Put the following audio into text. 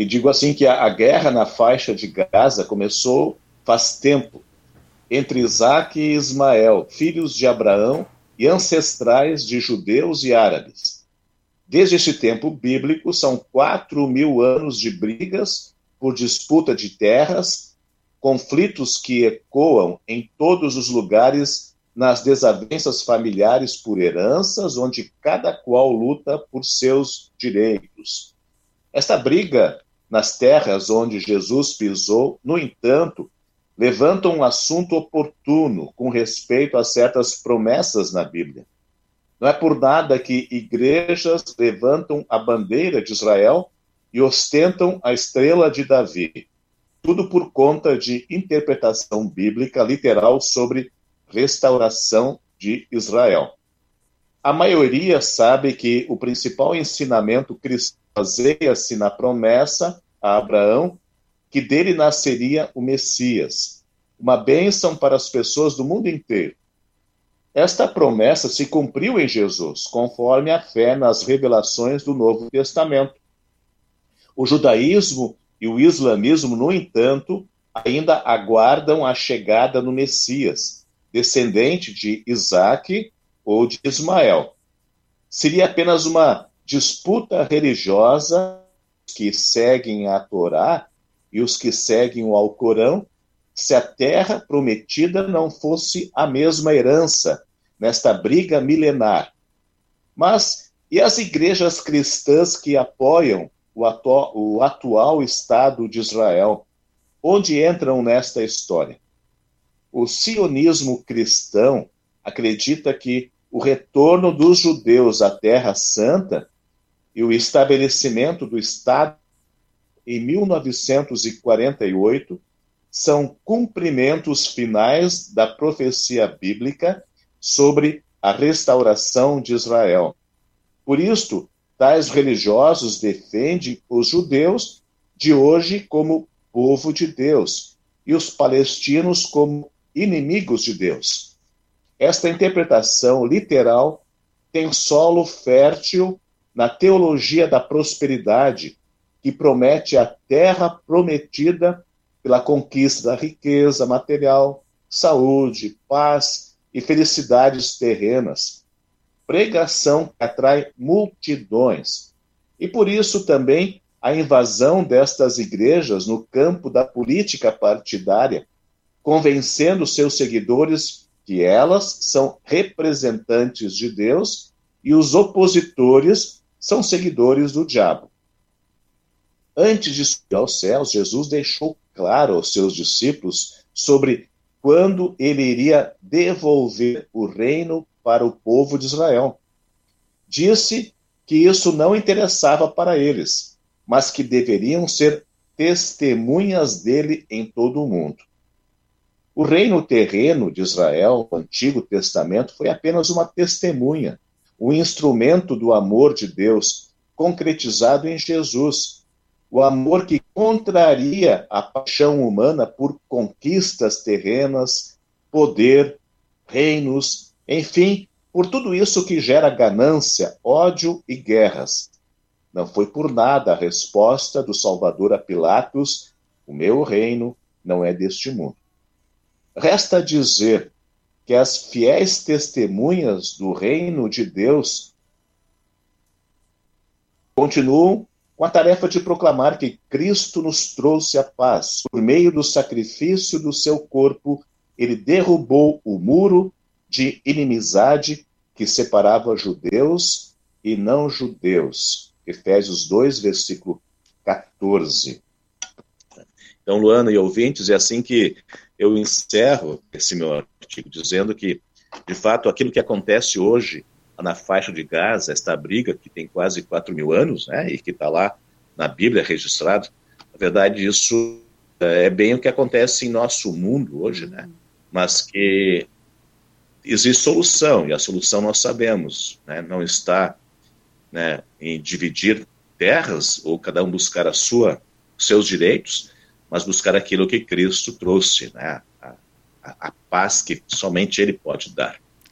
E digo assim que a, a guerra na faixa de Gaza começou faz tempo, entre Isaac e Ismael, filhos de Abraão e ancestrais de judeus e árabes. Desde esse tempo bíblico, são quatro mil anos de brigas por disputa de terras, conflitos que ecoam em todos os lugares nas desavenças familiares por heranças, onde cada qual luta por seus direitos. Esta briga nas terras onde Jesus pisou, no entanto, levanta um assunto oportuno com respeito a certas promessas na Bíblia. Não é por nada que igrejas levantam a bandeira de Israel e ostentam a estrela de Davi. Tudo por conta de interpretação bíblica literal sobre restauração de Israel. A maioria sabe que o principal ensinamento cristão baseia-se na promessa a Abraão que dele nasceria o Messias, uma bênção para as pessoas do mundo inteiro. Esta promessa se cumpriu em Jesus, conforme a fé nas revelações do Novo Testamento. O judaísmo e o islamismo, no entanto, ainda aguardam a chegada do Messias, descendente de Isaac ou de Ismael. Seria apenas uma disputa religiosa que seguem a Torá e os que seguem o Alcorão, se a terra prometida não fosse a mesma herança nesta briga milenar. Mas e as igrejas cristãs que apoiam o, atu o atual Estado de Israel? Onde entram nesta história? O sionismo cristão acredita que o retorno dos judeus à Terra Santa e o estabelecimento do Estado em 1948 são cumprimentos finais da profecia bíblica sobre a restauração de Israel. Por isto, tais religiosos defendem os judeus de hoje como povo de Deus e os palestinos como inimigos de Deus. Esta interpretação literal tem solo fértil na teologia da prosperidade, que promete a terra prometida pela conquista da riqueza material, saúde, paz e felicidades terrenas. Pregação que atrai multidões. E por isso também a invasão destas igrejas no campo da política partidária, convencendo seus seguidores que elas são representantes de Deus e os opositores são seguidores do diabo. Antes de subir aos céus, Jesus deixou claro aos seus discípulos sobre quando ele iria devolver o reino para o povo de Israel. Disse que isso não interessava para eles, mas que deveriam ser testemunhas dele em todo o mundo. O reino terreno de Israel, o Antigo Testamento, foi apenas uma testemunha o instrumento do amor de Deus concretizado em Jesus. O amor que contraria a paixão humana por conquistas terrenas, poder, reinos, enfim, por tudo isso que gera ganância, ódio e guerras. Não foi por nada a resposta do Salvador a Pilatos: o meu reino não é deste mundo. Resta dizer que as fiéis testemunhas do reino de Deus continuam com a tarefa de proclamar que Cristo nos trouxe a paz. Por meio do sacrifício do seu corpo, ele derrubou o muro de inimizade que separava judeus e não judeus. Efésios 2, versículo 14. Então, Luana e ouvintes, é assim que eu encerro esse meu artigo dizendo que, de fato, aquilo que acontece hoje na faixa de Gaza, esta briga que tem quase 4 mil anos, né, e que está lá na Bíblia registrado, na verdade, isso é bem o que acontece em nosso mundo hoje, né, mas que existe solução, e a solução nós sabemos, né, não está né, em dividir terras ou cada um buscar a sua, seus direitos, mas buscar aquilo que Cristo trouxe, né? a, a, a paz que somente Ele pode dar.